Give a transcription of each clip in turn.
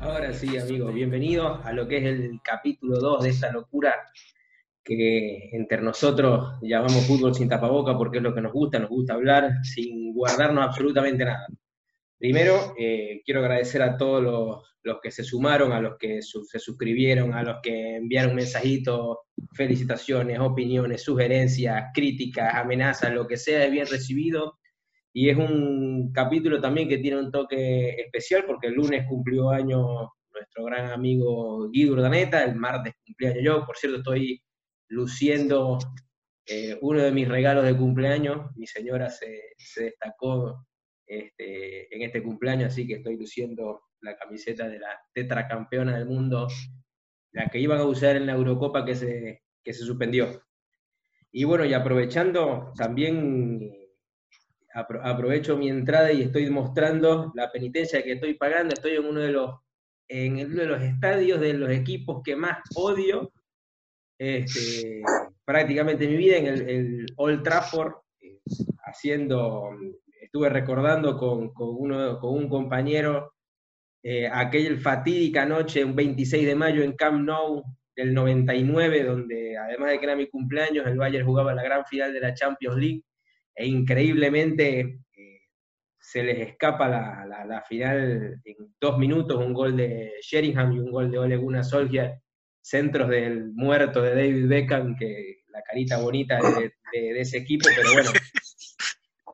Ahora sí, amigos, bienvenidos a lo que es el capítulo 2 de esta locura que entre nosotros llamamos fútbol sin tapaboca porque es lo que nos gusta, nos gusta hablar sin guardarnos absolutamente nada. Primero, eh, quiero agradecer a todos los, los que se sumaron, a los que se suscribieron, a los que enviaron mensajitos, felicitaciones, opiniones, sugerencias, críticas, amenazas, lo que sea es bien recibido. Y es un capítulo también que tiene un toque especial porque el lunes cumplió año nuestro gran amigo Guido Urdaneta, el martes cumpleaños yo, por cierto estoy luciendo eh, uno de mis regalos de cumpleaños, mi señora se, se destacó este, en este cumpleaños, así que estoy luciendo la camiseta de la tetracampeona del mundo, la que iban a usar en la Eurocopa que se, que se suspendió. Y bueno, y aprovechando, también eh, apro- aprovecho mi entrada y estoy mostrando la penitencia que estoy pagando, estoy en uno de los, en uno de los estadios de los equipos que más odio, este, prácticamente en mi vida, en el, el Old Trafford, eh, haciendo, estuve recordando con, con uno, con un compañero eh, aquella fatídica noche, un 26 de mayo en Camp Nou del 99, donde además de que era mi cumpleaños, el Bayern jugaba la gran final de la Champions League, e increíblemente eh, se les escapa la, la- final en dos minutos, un gol de Sheringham y un gol de Ole Gunnar Solskjaer, centros del muerto de David Beckham, que la carita bonita de ese equipo, pero bueno,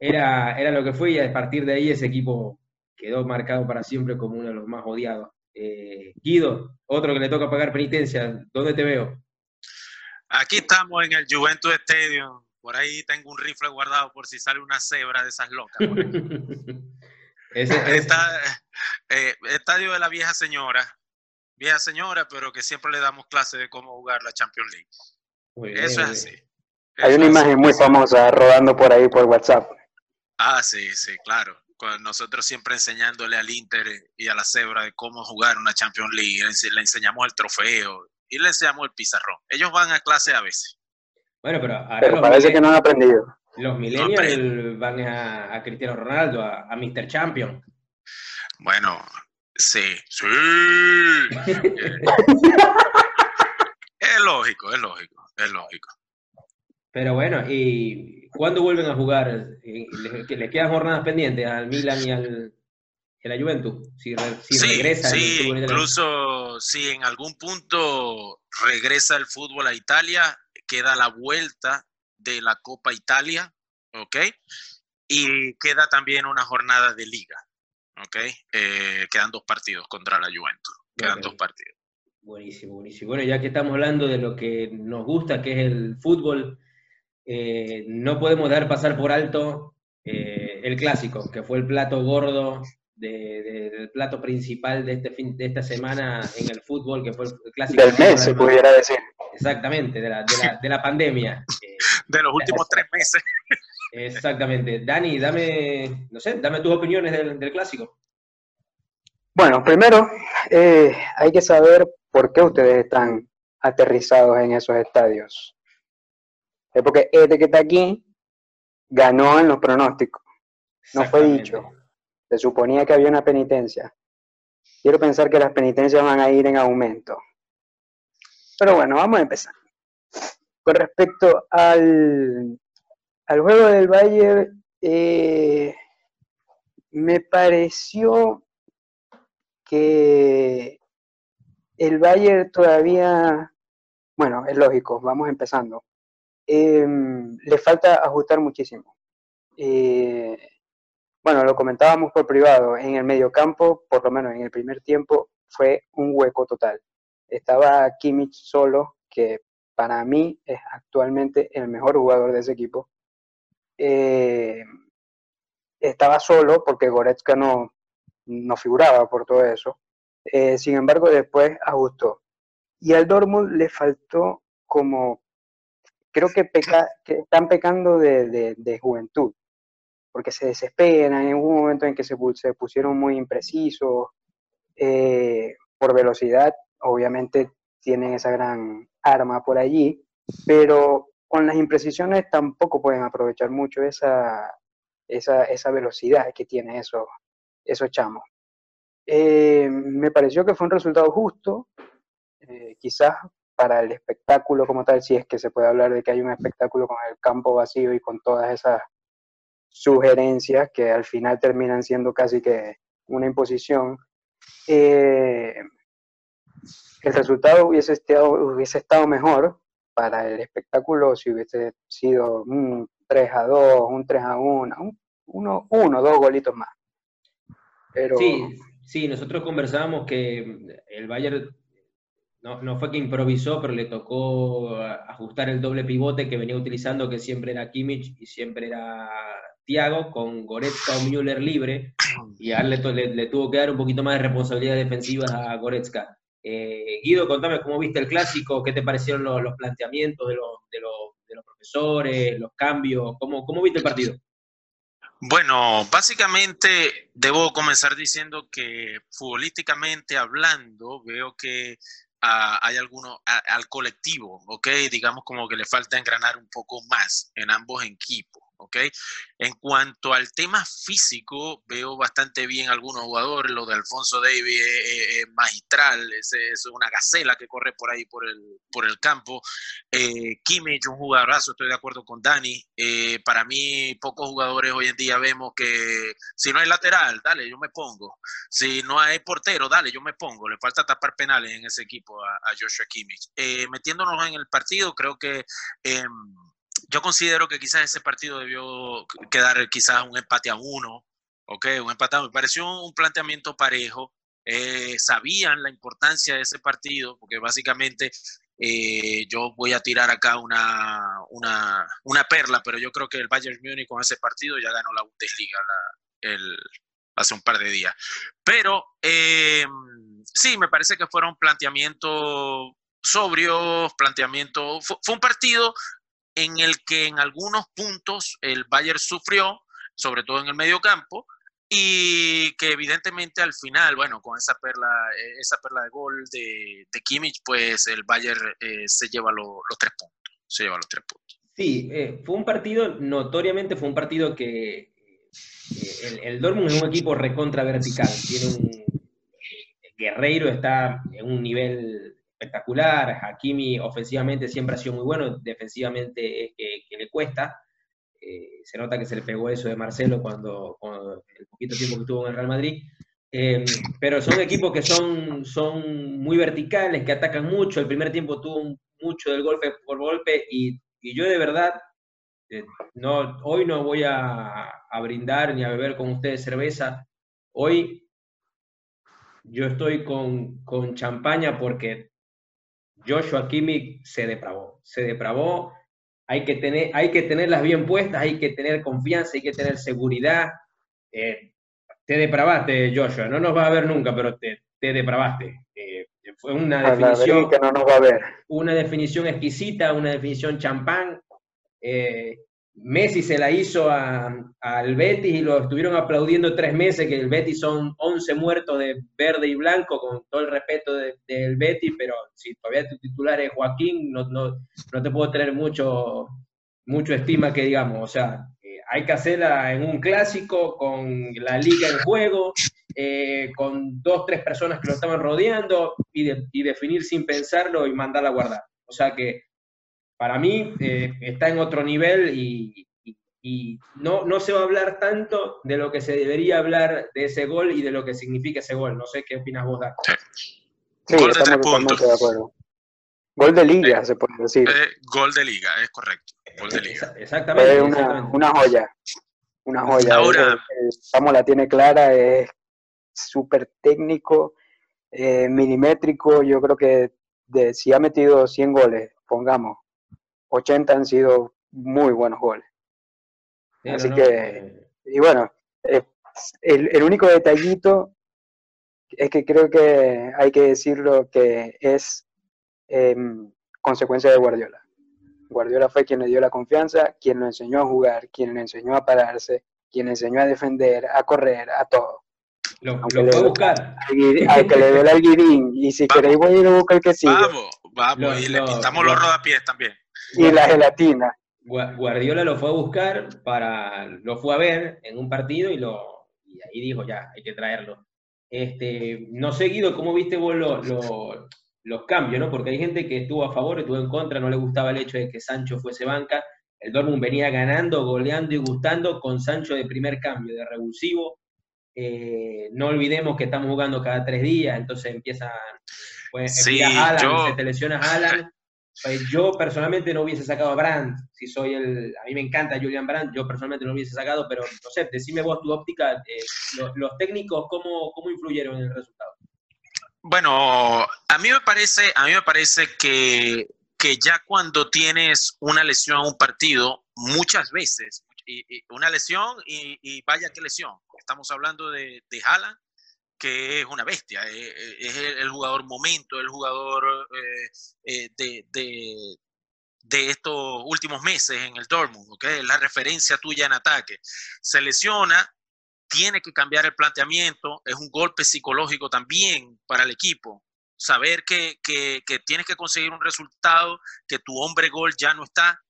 era, era lo que fue y a partir de ahí ese equipo quedó marcado para siempre como uno de los más odiados. Eh, Guido, otro que le toca pagar penitencia, ¿dónde te veo? Aquí estamos en el Juventus Stadium. Por ahí tengo un rifle guardado por si sale una cebra de esas locas. por ahí. Ese- ese- Está, eh, estadio de la vieja señora. Vieja señora, pero que siempre le damos clase de cómo jugar la Champions League. muy bien, Eso es así. Hay Eso una imagen muy famosa rodando por ahí por WhatsApp. Ah, sí, sí, claro. Con nosotros siempre enseñándole al Inter y a la Cebra de cómo jugar una Champions League. Le ense- Le enseñamos el trofeo y le enseñamos el pizarrón. Ellos van a clase a veces. Bueno, pero ahora Pero los, parece que no han aprendido. los millennials van a, a Cristiano Ronaldo, a, a Mr. Champion. Bueno, sí, sí. Es lógico, es lógico, es lógico. Pero bueno, ¿y cuándo vuelven a jugar? Eh, ¿Les, que les quedan jornadas pendientes al Milan y al y a la Juventus? Si, re- si sí, regresa sí, incluso si en algún punto regresa el fútbol a Italia, queda la vuelta de la Copa Italia, ¿ok? Y queda también una jornada de liga, ¿ok? Eh, quedan dos partidos contra la Juventus, quedan dos partidos. Buenísimo, buenísimo. Bueno, ya que estamos hablando de lo que nos gusta, que es el fútbol, eh, no podemos dejar pasar por alto eh, el clásico, que fue el plato gordo de- de- del plato principal de este fin, de esta semana en el fútbol, que fue el clásico. Del mes, se pudiera decir. Exactamente, de la, de la, de la pandemia. Eh, De los últimos tres meses. exactamente. Dani, dame, no sé, dame tus opiniones del, del clásico. Bueno, primero eh, hay que saber por qué ustedes están aterrizados en esos estadios. Es porque este que está aquí ganó en los pronósticos. No fue dicho. Se suponía que había una penitencia. Quiero pensar que las penitencias van a ir en aumento. Pero bueno, vamos a empezar. Con respecto al, al juego del Bayern, eh, me pareció que el Bayern todavía, bueno, es lógico, vamos empezando. Em, le falta ajustar muchísimo. Eh, bueno, lo comentábamos por privado, en el mediocampo, por lo menos en el primer tiempo, fue un hueco total. Estaba Kimmich solo, que para mí es actualmente el mejor jugador de ese equipo. Eh, estaba solo porque Goretzka no, no figuraba por todo eso. Eh, sin embargo, después ajustó. Y al Dortmund le faltó como, creo que, peca, que están pecando de, de, de juventud, porque se desesperan, en un momento en que se, pu- se pusieron muy imprecisos, eh, por velocidad, obviamente tienen esa gran arma por allí, pero con las imprecisiones tampoco pueden aprovechar mucho esa, esa, esa velocidad que tiene esos, esos chamos. Eh, me pareció que fue un resultado justo, eh, quizás para el espectáculo como tal, si es que se puede hablar de que hay un espectáculo con el campo vacío y con todas esas sugerencias que al final terminan siendo casi que una imposición. Eh, el resultado hubiese estado, hubiese estado mejor para el espectáculo si hubiese sido un 3 a 2, un 3 a 1, un, uno, uno, dos golitos más. Pero Sí, sí, nosotros conversábamos que el Bayern no, no fue que improvisó, pero le tocó ajustar el doble pivote que venía utilizando, que siempre era Kimmich y siempre era Thiago, con Goretzka o Müller libre, y a él le tuvo que dar un poquito más de responsabilidad defensiva a Goretzka. Eh, Guido, contame cómo viste el clásico, qué te parecieron los, los planteamientos de los, de, los, de los profesores, los cambios, cómo, cómo viste el partido. Bueno, básicamente debo comenzar diciendo que futbolísticamente hablando, veo que hay algunos al colectivo, ¿ok? Digamos como que le falta engranar un poco más en ambos equipos, ¿ok? En cuanto al tema físico, veo bastante bien algunos jugadores, lo de Alfonso Davis es, magistral, es, es una gacela que corre por ahí por el, por el campo. Eh, Kimmich, un jugadorazo, estoy de acuerdo con Dani. Eh, para mí, pocos jugadores hoy en día vemos que si no hay lateral, dale, yo me pongo. Si no hay portero, dale, yo me pongo. Le falta tapar penales en ese equipo a, a Joshua Kimmich. Eh, metiéndonos en el partido, creo que em, yo considero que quizás ese partido debió quedar quizás un empate a uno, ¿ok? Un empate a uno. Me pareció un planteamiento parejo. Eh, sabían la importancia de ese partido, porque básicamente eh, yo voy a tirar acá una, una, una perla, pero yo creo que el Bayern Múnich con ese partido ya ganó la Bundesliga la- el, hace un par de días. Pero eh, sí, me parece que fueron planteamientos sobrios, planteamientos... Fue, fue un partido en el que en algunos puntos el Bayern sufrió, sobre todo en el medio campo, y que evidentemente al final, bueno, con esa perla, eh, esa perla de gol de, de Kimmich, pues el Bayern eh, se lleva lo- los tres puntos, se lleva los tres puntos. Sí, eh, fue un partido, notoriamente fue un partido que el, el Dortmund es un equipo recontra vertical, tiene un Guerreiro está en un nivel espectacular, Hakimi ofensivamente siempre ha sido muy bueno, defensivamente es que, le cuesta, Eh, se nota que se le pegó eso de Marcelo cuando, cuando el poquito tiempo que estuvo en el Real Madrid, Eh, pero son equipos que son, son muy verticales, que atacan mucho, el primer tiempo tuvo mucho del golpe por golpe y, y yo de verdad eh, no, hoy no voy a, a brindar ni a beber con ustedes cerveza. Hoy yo estoy con, con champaña porque Joshua Kimmich se depravó. Se depravó. Hay que, tener, hay que tenerlas bien puestas, hay que tener confianza, hay que tener seguridad. Eh, te depravaste, Joshua. No nos vas a ver nunca, pero te, te depravaste. Eh, fue una a definición que no nos va a ver. una definición exquisita, una definición champán. Eh, Messi se la hizo al Betis y lo estuvieron aplaudiendo tres meses, que el Betis son 11 muertos de verde y blanco, con todo el respeto de- del Betis, pero si todavía tu titular es Joaquín, no, no, no te puedo tener mucho, mucho estima que digamos. O sea, eh, hay que hacerla en un clásico, con la liga en juego, eh, con dos, tres personas que lo estaban rodeando y, de- y definir sin pensarlo y mandarla a guardar. O sea que para mí eh, está en otro nivel y, y- y no, no se va a hablar tanto de lo que se debería hablar de ese gol y de lo que significa ese gol. No sé qué opinas vos, Dan. Sí, Gol de tres puntos. de acuerdo. Gol de liga, se puede decir. Eh, gol de liga, es correcto. Gol de liga. Exa- Exactamente. Fue una, una joya. Una joya. Ahora- Samu la tiene clara, es súper técnico, eh, milimétrico. Yo creo que de, si ha metido 100 goles, pongamos, 80 han sido muy buenos goles. Sí, no, así no, que- eh, Y bueno, eh, el, el único detallito es que creo que hay que decirlo que es em, consecuencia de Guardiola. Guardiola fue quien le dio la confianza, quien lo enseñó a jugar, quien le enseñó a pararse, quien le enseñó a defender, a correr, a todo. Lo, lo le- fue a buscar. Al que le duele al guirín. Y si Vamos. queréis voy a ir a buscar el que sigue. Vamos, vamos, Lo- y le pintamos lo- los rodapiés también. Y la gelatina. Gua- Guardiola lo fue a buscar para, lo fue a ver en un partido y lo y ahí dijo ya, hay que traerlo. Este, no sé, Guido, ¿cómo viste vos lo- lo- los cambios, no? Porque hay gente que estuvo a favor, estuvo en contra, no le gustaba el hecho de que Sancho fuese banca. El Dortmund venía ganando, goleando y gustando con Sancho de primer cambio, de revulsivo. Eh, no olvidemos que estamos jugando cada tres días, entonces empieza, pues, Sí, yo- se te lesiona Haaland. Pues yo personalmente no hubiese sacado a Brandt, si soy el, a mí me encanta Julian Brandt, yo personalmente no lo hubiese sacado, pero no sé, decime vos tu óptica, eh, lo- los, técnicos, ¿cómo, ¿cómo influyeron en el resultado? Bueno, a mí me parece, a mí me parece que, que ya cuando tienes una lesión en un partido, muchas veces, y- y una lesión y, y vaya qué lesión. Estamos hablando de, de Haaland, que es una bestia, eh, eh, es el, jugador momento, el jugador eh, de, de- de estos últimos meses en el Dortmund, ¿ok? La referencia tuya en ataque. Se lesiona, tiene que cambiar el planteamiento, es un golpe psicológico también para el equipo. Saber que, que, que tienes que conseguir un resultado, que tu hombre gol ya no está,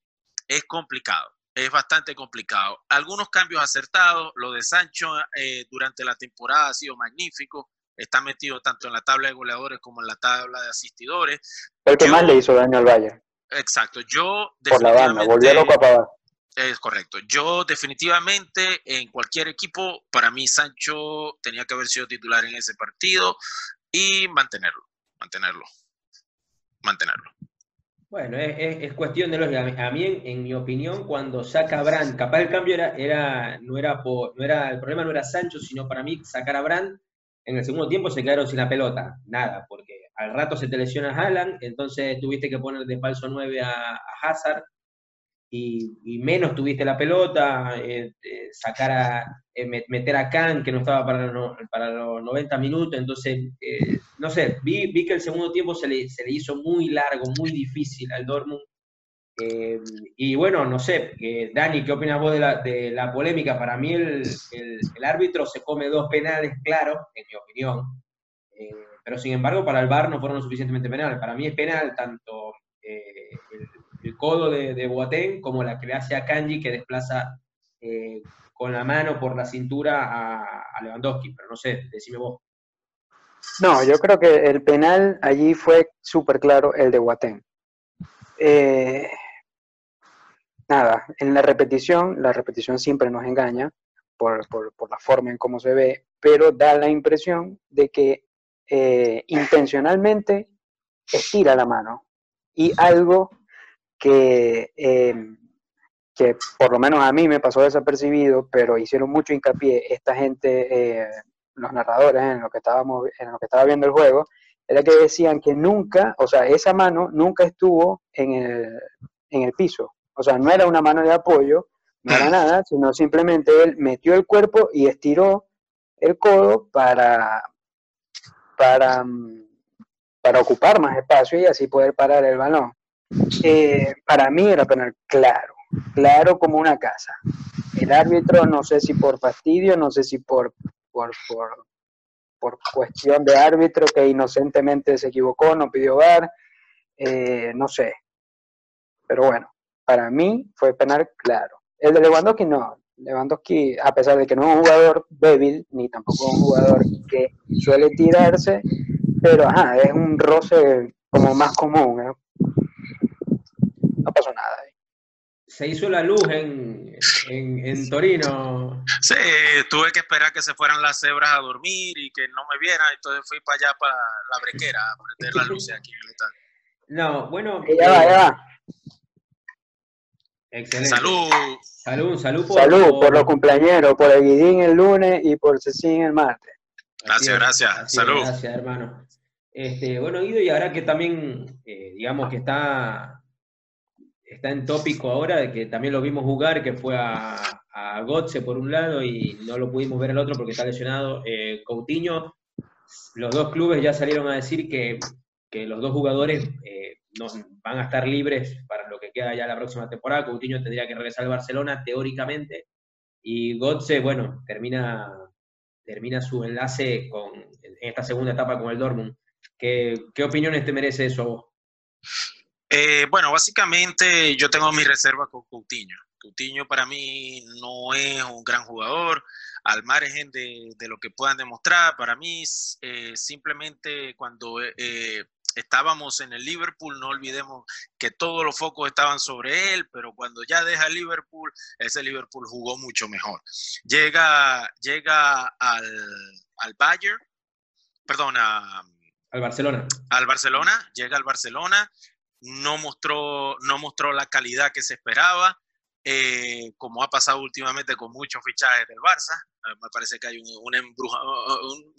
es complicado, es bastante complicado. Algunos cambios acertados, lo de Sancho eh, durante la temporada ha sido magnífico, está metido tanto en la tabla de goleadores como en la tabla de asistidores. Fue el que Yo- más le hizo daño al Bayern. Exacto, yo Por la banda. Volvió loco a pagar. es correcto. Yo definitivamente en cualquier equipo, para mí Sancho tenía que haber sido titular en ese partido y mantenerlo, mantenerlo, mantenerlo. Bueno, es, es- es cuestión de lógica. A mí, en, en mi opinión, cuando saca a Brandt, capaz el cambio era, era, no era por, no era, el problema no era Sancho, sino para mí sacar a Brandt, en el segundo tiempo se quedaron sin la pelota, nada, porque al rato se te lesiona Haaland, entonces tuviste que poner de falso 9 a, a Hazard, y, y menos tuviste la pelota, eh, eh, sacar a, eh, met- meter a Khan, que no estaba para, no- para los 90 minutos, entonces, eh, no sé, vi, vi que el segundo tiempo se le, se le hizo muy largo, muy difícil al Dortmund, eh, y bueno, no sé, eh, Dani, ¿qué opinas vos de la, de la polémica? Para mí el, el- el árbitro se come dos penales, claro, en mi opinión, eh, pero sin embargo para el VAR no fueron lo suficientemente penales. Para mí es penal tanto eh, codo de, de Boateng como la que le hace a Kanji que desplaza eh, con la mano por la cintura a, Lewandowski, pero no sé, decime vos. No, yo creo que el penal allí fue súper claro el de Guatén. Eh, nada, en la repetición, la repetición siempre nos engaña por, por- por la forma en cómo se ve, pero da la impresión de que eh, intencionalmente estira la mano. Y algo que, eh, que por lo menos a mí me pasó desapercibido, pero hicieron mucho hincapié esta gente, eh, los narradores en lo que estábamos, en lo que estaba viendo el juego, era que decían que nunca, o sea, esa mano nunca estuvo en el, en el piso. O sea, no era una mano de apoyo, no era nada, sino simplemente él metió el cuerpo y estiró el codo para, para, mm, para ocupar más espacio y así poder parar el balón. Eh, para mí era penal claro, claro como una casa. El árbitro, no sé si por fastidio, no sé si por, por, por, por cuestión de árbitro que inocentemente se equivocó, no pidió VAR, eh, no sé. Pero bueno, para mí fue penal claro. El de Lewandowski no. Lewandowski, a pesar de que no es un jugador débil, ni tampoco es un jugador que suele tirarse, pero ajá, es un roce como más común. ¿eh? No pasó nada. Se hizo la luz en, en, en Torino. Sí, tuve que esperar que se fueran las cebras a dormir y que no me vieran, entonces fui para allá, para la brequera, a prender las luces aquí en el estadio. No, bueno. Ya va, ya va. Excelente. Salud. Salud, salud por, Salud por los cumpleañeros, por el Guidín el lunes y por Cecín el martes. Gracias, gracias. así es, Salud. gracias, hermano. Este, bueno, Guido, y ahora que también, eh, digamos que está, está en tópico ahora, de que también lo vimos jugar, que fue a, a Gotze por un lado y no lo pudimos ver al otro porque está lesionado. Eh, Coutinho, los dos clubes ya salieron a decir que, que los dos jugadores eh, van a estar libres para lo que queda ya la próxima temporada. Coutinho tendría que regresar al Barcelona teóricamente y Gotze, bueno, termina termina su enlace con, en esta segunda etapa con el Dortmund. ¿Qué, qué opiniones te merece eso a vos? Eh, bueno, básicamente yo tengo mis reservas con Coutinho. Coutinho para mí no es un gran jugador, al margen de, de lo que puedan demostrar. Para mí, eh, simplemente cuando eh, estábamos en el Liverpool, no olvidemos que todos los focos estaban sobre él, pero cuando ya deja el Liverpool, ese Liverpool jugó mucho mejor. Llega, llega al, al Bayern, perdón, a, Al Barcelona. al Barcelona, llega al Barcelona, no mostró, no mostró la calidad que se esperaba, eh, como ha pasado últimamente con muchos fichajes del Barça. Eh, me parece que hay un, un embruja- un-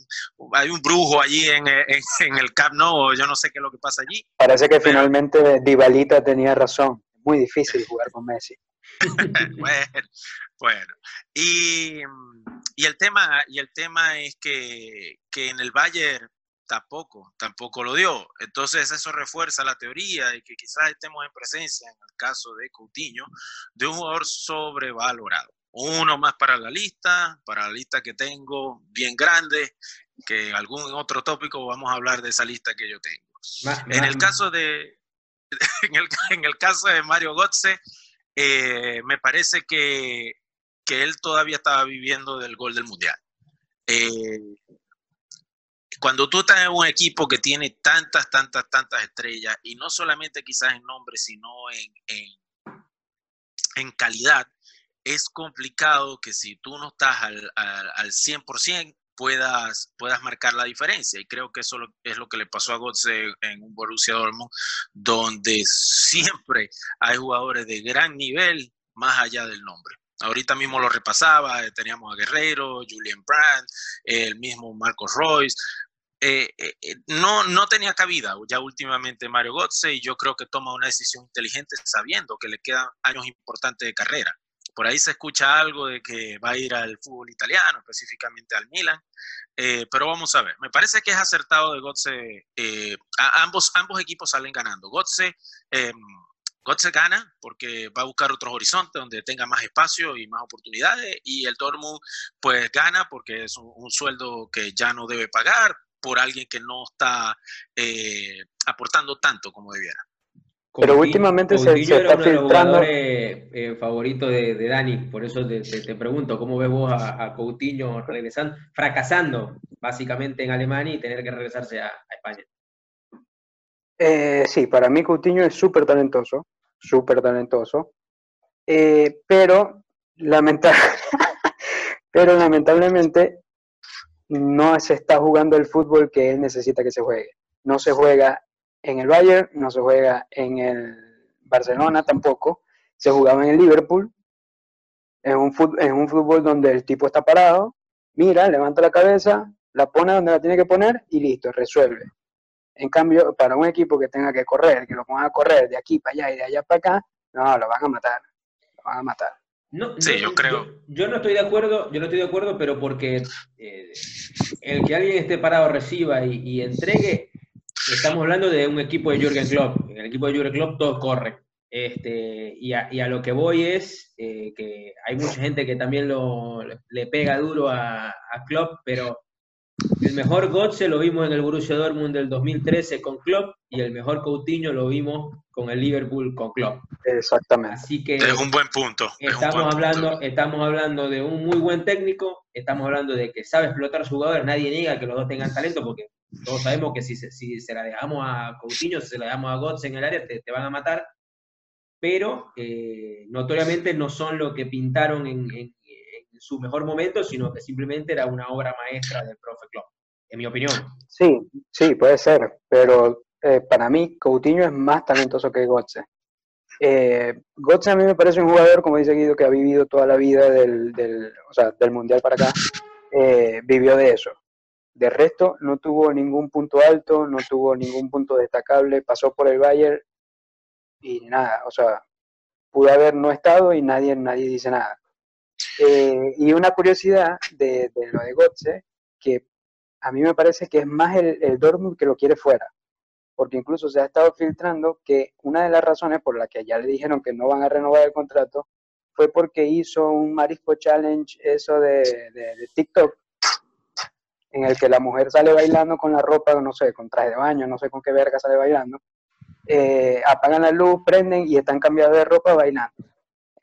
hay un brujo allí en, en- en el Camp Nou, yo no sé qué es lo que pasa allí. Parece que Pero- finalmente Divalita tenía razón. Muy difícil jugar con Messi. bueno, bueno. Y, y el tema, y el tema es que, que en el Bayern tampoco, tampoco lo dio. Entonces eso refuerza la teoría de que quizás estemos en presencia, en el caso de Coutinho, de un jugador sobrevalorado. Uno más para la lista, para la lista que tengo bien grande, que algún otro tópico vamos a hablar de esa lista que yo tengo. En el caso de, en el, en el caso de Mario Götze, eh, me parece que, que él todavía estaba viviendo del gol del mundial. Eh, cuando tú estás en un equipo que tiene tantas, tantas, tantas estrellas, y no solamente quizás en nombre, sino en, en, calidad, es complicado que si tú no estás al, al, al 100%, puedas, puedas marcar la diferencia. Y creo que eso es lo que le pasó a Götze en un Borussia Dortmund, donde siempre hay jugadores de gran nivel más allá del nombre. Ahorita mismo lo repasaba, eh, teníamos a Guerrero, Julian Brandt, el mismo Marcos Royce. Eh, eh, eh, no, no tenía cabida ya últimamente Mario Götze y yo creo que toma una decisión inteligente sabiendo que le quedan años importantes de carrera. Por ahí se escucha algo de que va a ir al fútbol italiano, específicamente al Milan, pero vamos a ver. Me parece que es acertado de Götze. ambos, ambos equipos salen ganando. Götze, eh, Götze gana porque va a buscar otros horizontes donde tenga más espacio y más oportunidades y el Dortmund pues gana porque es un sueldo que ya no debe pagar por alguien que no está eh, aportando tanto como debiera. Pero Coutinho- últimamente se- Coutinho se era está filtrando- jugadores eh, favoritos de, de Dani, por eso te, te- te pregunto, ¿cómo ves vos a, a Coutinho regresando, fracasando básicamente en Alemania y tener que regresarse a, a España? Eh, sí, para mí Coutinho es súper talentoso, súper talentoso, eh, pero, lamenta- pero lamentablemente no se está jugando el fútbol que él necesita que se juegue. No se juega en el Bayern, no se juega en el Barcelona tampoco, se jugaba en el Liverpool, en un, fut- en un fútbol donde el tipo está parado, mira, levanta la cabeza, la pone donde la tiene que poner y listo, resuelve. En cambio, para un equipo que tenga que correr, que lo pongan a correr de aquí para allá y de allá para acá, no, lo van a matar. Lo van a matar. No, Sí, no, yo creo. Yo, yo no estoy de acuerdo, yo no estoy de acuerdo, pero porque eh, el que alguien esté parado reciba y, y entregue, estamos hablando de un equipo de Jürgen Klopp. En el equipo de Jürgen Klopp todos corren. Este, y, a, y a lo que voy es eh, que hay mucha gente que también lo, le pega duro a, a Klopp, pero el mejor Götze lo vimos en el Borussia Dortmund del 2013 con Klopp y el mejor Coutinho lo vimos con el Liverpool con Klopp. Exactamente. Así que Es un buen punto. buen Estamos punto. hablando, estamos hablando de un muy buen técnico, estamos hablando de que sabe explotar jugadores, nadie niega que los dos tengan talento, porque todos sabemos que si, se- si se la dejamos a Coutinho, si se la dejamos a Götze en el área, te, te van a matar, pero eh, notoriamente no son lo que pintaron en su mejor momento, sino que simplemente era una obra maestra del profe Klopp, en mi opinión. Sí, sí, puede ser, pero eh, para mí Coutinho es más talentoso que Götze. Eh, Götze a mí me parece un jugador, como dice Guido, que ha vivido toda la vida del, del, o sea, del Mundial para acá, eh, vivió de eso. De resto, no tuvo ningún punto alto, no tuvo ningún punto destacable, pasó por el Bayern y nada, o sea, pudo haber no estado y nadie, nadie dice nada. Eh, y una curiosidad de, de lo de Götze, que a mí me parece que es más el, el Dortmund que lo quiere fuera, porque incluso se ha estado filtrando que una de las razones por las que ya le dijeron que no van a renovar el contrato fue porque hizo un Marisco Challenge, eso de, de- de TikTok, en el que la mujer sale bailando con la ropa, no sé, con traje de baño, no sé con qué verga sale bailando, eh, apagan la luz, prenden y están cambiados de ropa bailando.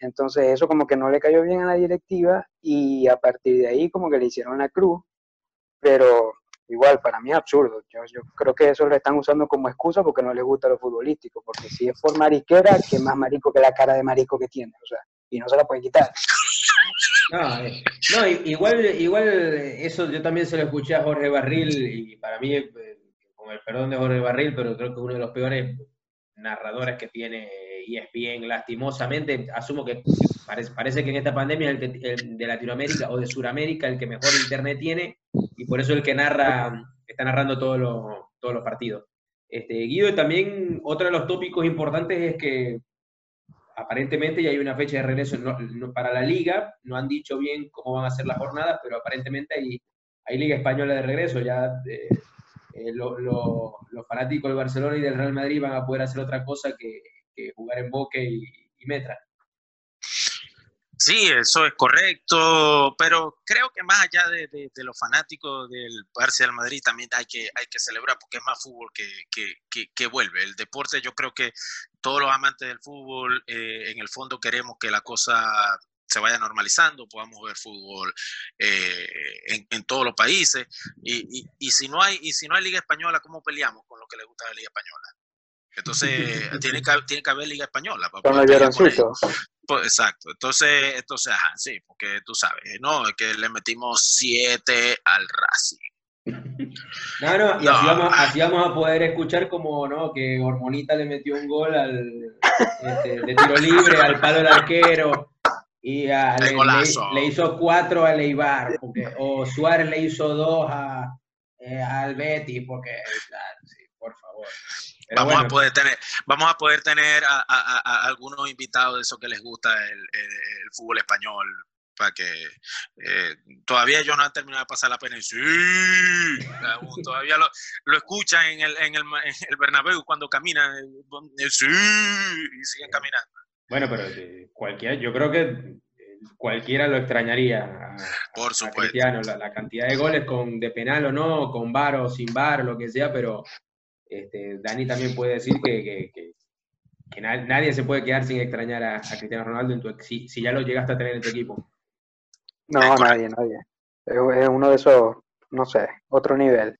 Entonces eso como que no le cayó bien a la directiva y a partir de ahí como que le hicieron la cruz, pero igual para mí es absurdo. Yo, yo creo que eso lo están usando como excusa porque no les gusta lo futbolístico, porque si es por mariquera, que más marico que la cara de marico que tiene, o sea, y no se la pueden quitar. No, eh, no, igual, igual eh, eso yo también se lo escuché a Jorge Barril y para mí, eh, con el perdón de Jorge Barril, pero creo que uno de los peores narradores que tiene ESPN, lastimosamente, asumo que parece, parece que en esta pandemia es el, el de Latinoamérica o de Sudamérica el que mejor internet tiene y por eso el que narra, está narrando todos los, todos los partidos. Este, Guido, también otro de los tópicos importantes es que aparentemente ya hay una fecha de regreso no- para la liga, no han dicho bien cómo van a ser las jornadas, pero aparentemente hay, hay liga española de regreso, ya eh, eh, lo- los fanáticos del Barcelona y del Real Madrid van a poder hacer otra cosa que, jugar en Boque y, Metra. Sí, eso es correcto, pero creo que más allá de, los fanáticos del Barça del Madrid también hay que, hay que celebrar porque es más fútbol que, que- que- vuelve. El deporte, yo creo que todos los amantes del fútbol, eh, en el fondo queremos que la cosa se vaya normalizando, podamos ver fútbol eh, en, todos los países. Y, y- y si no hay, y si no hay Liga Española, ¿cómo peleamos con lo que le gusta la Liga Española? Entonces, tiene que, tiene que haber Liga Española. para Con. Pues, exacto. Entonces, entonces, ajá, sí, porque tú sabes, ¿no? Es que le metimos siete al Racing. No, no, y No. Así, vamos, así vamos a poder escuchar como, ¿no? Que Hormonita le metió un gol al, este, de tiro libre al palo del arquero y a- le, golazo. le- le hizo cuatro a Leibar, porque, o Suárez le hizo dos a, eh, al Betis, porque, claro, sí, por favor. Vamos bueno, a poder tener, vamos a poder tener a, a- a- a algunos invitados de esos que les gusta el, el- el fútbol español para que eh, todavía ellos no han terminado de pasar la pena y sí, todavía lo, lo escuchan en el, en el, en el Bernabéu cuando caminan, eh, sí, y siguen caminando. bueno, pero eh, cualquiera, yo creo que eh, cualquiera lo extrañaría a, Por a supuesto. Cristiano, la, la cantidad de goles con de penal o no, con bar o sin bar, lo que sea, pero este, Dani también puede decir que, que- que- que na- nadie se puede quedar sin extrañar a, Cristiano Ronaldo en tu, si, ya lo llegaste a tener en tu equipo. No, nadie, nadie. Es uno de esos, no sé, otro nivel.